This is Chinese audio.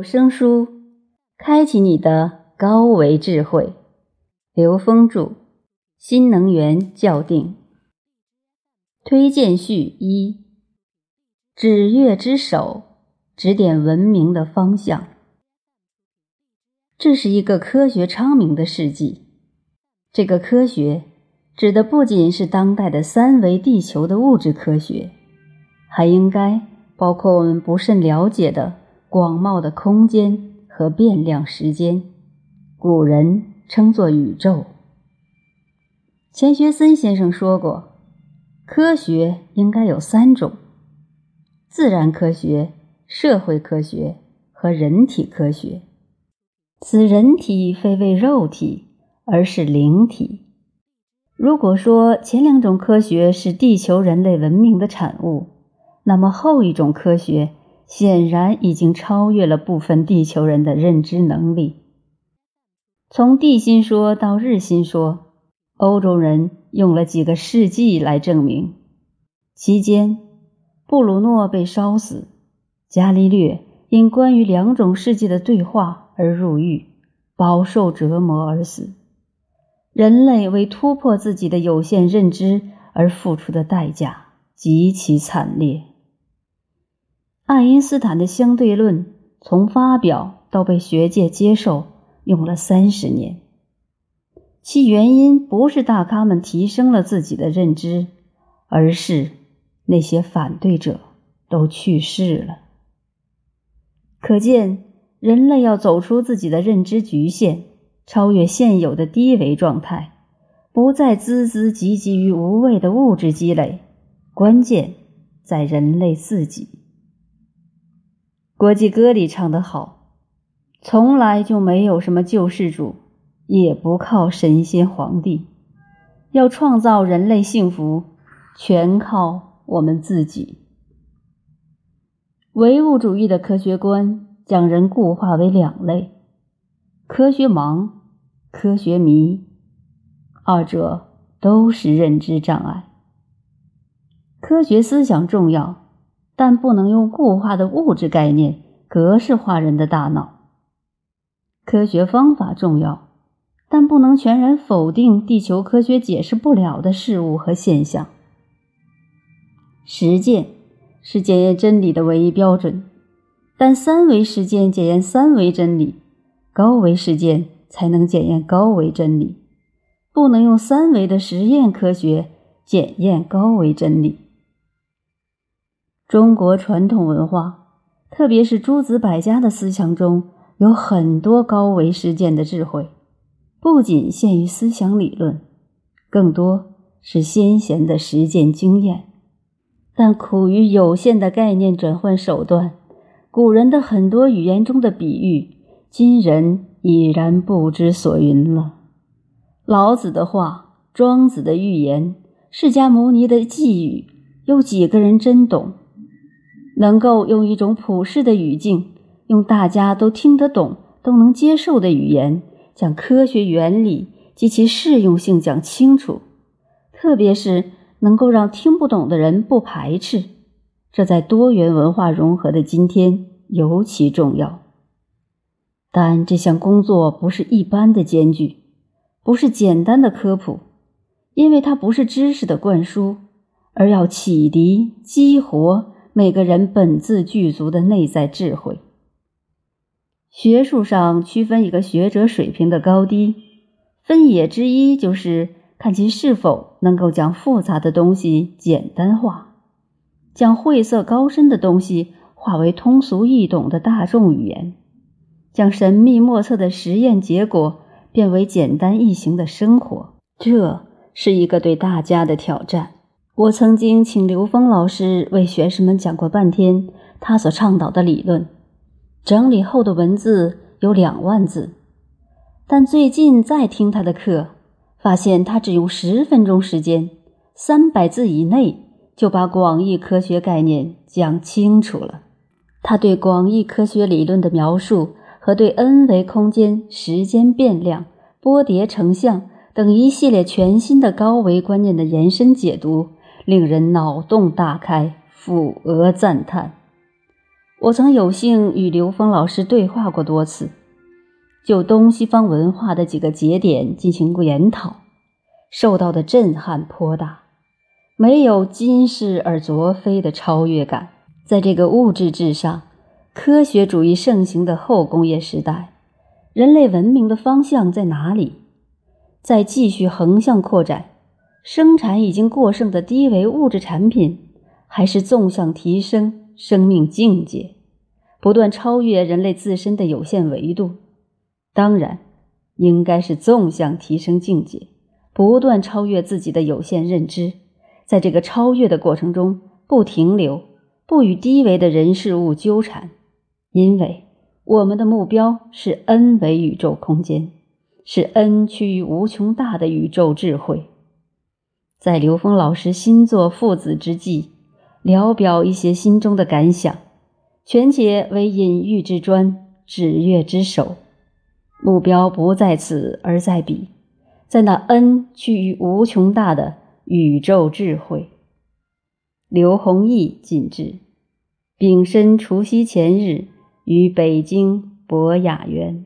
有声书，开启你的高维智慧。刘峰著，新能源校定。推荐序一：指月之手，指点文明的方向。这是一个科学昌明的世纪。这个科学指的不仅是当代的三维地球的物质科学，还应该包括我们不甚了解的。广袤的空间和变量时间，古人称作宇宙。钱学森先生说过，科学应该有三种：自然科学、社会科学和人体科学。此人体非为肉体，而是灵体。如果说前两种科学是地球人类文明的产物，那么后一种科学。显然已经超越了部分地球人的认知能力。从地心说到日心说，欧洲人用了几个世纪来证明。期间，布鲁诺被烧死，伽利略因关于两种世界的对话而入狱，饱受折磨而死。人类为突破自己的有限认知而付出的代价极其惨烈。爱因斯坦的相对论从发表到被学界接受用了三十年，其原因不是大咖们提升了自己的认知，而是那些反对者都去世了。可见，人类要走出自己的认知局限，超越现有的低维状态，不再孜孜汲汲于无谓的物质积累，关键在人类自己。国际歌里唱得好，从来就没有什么救世主，也不靠神仙皇帝，要创造人类幸福，全靠我们自己。唯物主义的科学观将人固化为两类：科学盲、科学迷，二者都是认知障碍。科学思想重要。但不能用固化的物质概念格式化人的大脑。科学方法重要，但不能全然否定地球科学解释不了的事物和现象。实践是检验真理的唯一标准，但三维实践检验三维真理，高维实践才能检验高维真理。不能用三维的实验科学检验高维真理。中国传统文化，特别是诸子百家的思想中，有很多高维实践的智慧，不仅限于思想理论，更多是先贤的实践经验。但苦于有限的概念转换手段，古人的很多语言中的比喻，今人已然不知所云了。老子的话，庄子的寓言，释迦牟尼的寄语，有几个人真懂？能够用一种普世的语境，用大家都听得懂、都能接受的语言，将科学原理及其适用性讲清楚，特别是能够让听不懂的人不排斥，这在多元文化融合的今天尤其重要。但这项工作不是一般的艰巨，不是简单的科普，因为它不是知识的灌输，而要启迪、激活。每个人本自具足的内在智慧。学术上区分一个学者水平的高低，分野之一就是看其是否能够将复杂的东西简单化，将晦涩高深的东西化为通俗易懂的大众语言，将神秘莫测的实验结果变为简单易行的生活。这是一个对大家的挑战。我曾经请刘峰老师为学生们讲过半天他所倡导的理论，整理后的文字有两万字。但最近再听他的课，发现他只用十分钟时间，三百字以内就把广义科学概念讲清楚了。他对广义科学理论的描述和对 n 维空间、时间变量、波叠成像等一系列全新的高维观念的延伸解读。令人脑洞大开，抚额赞叹。我曾有幸与刘峰老师对话过多次，就东西方文化的几个节点进行过研讨，受到的震撼颇大。没有今世而昨非的超越感，在这个物质至上、科学主义盛行的后工业时代，人类文明的方向在哪里？在继续横向扩展，生产已经过剩的低维物质产品，还是纵向提升生命境界，不断超越人类自身的有限维度？当然，应该是纵向提升境界，不断超越自己的有限认知。在这个超越的过程中，不停留，不与低维的人事物纠缠，因为我们的目标是 n 维宇宙空间，是 n 趋于无穷大的宇宙智慧。在刘峰老师新作父子之际，聊表一些心中的感想，全解为隐喻之砖，指月之手，目标不在此而在彼，在那恩趋于无穷大的。宇宙智慧。刘弘毅谨致，丙申除夕前日于北京博雅园。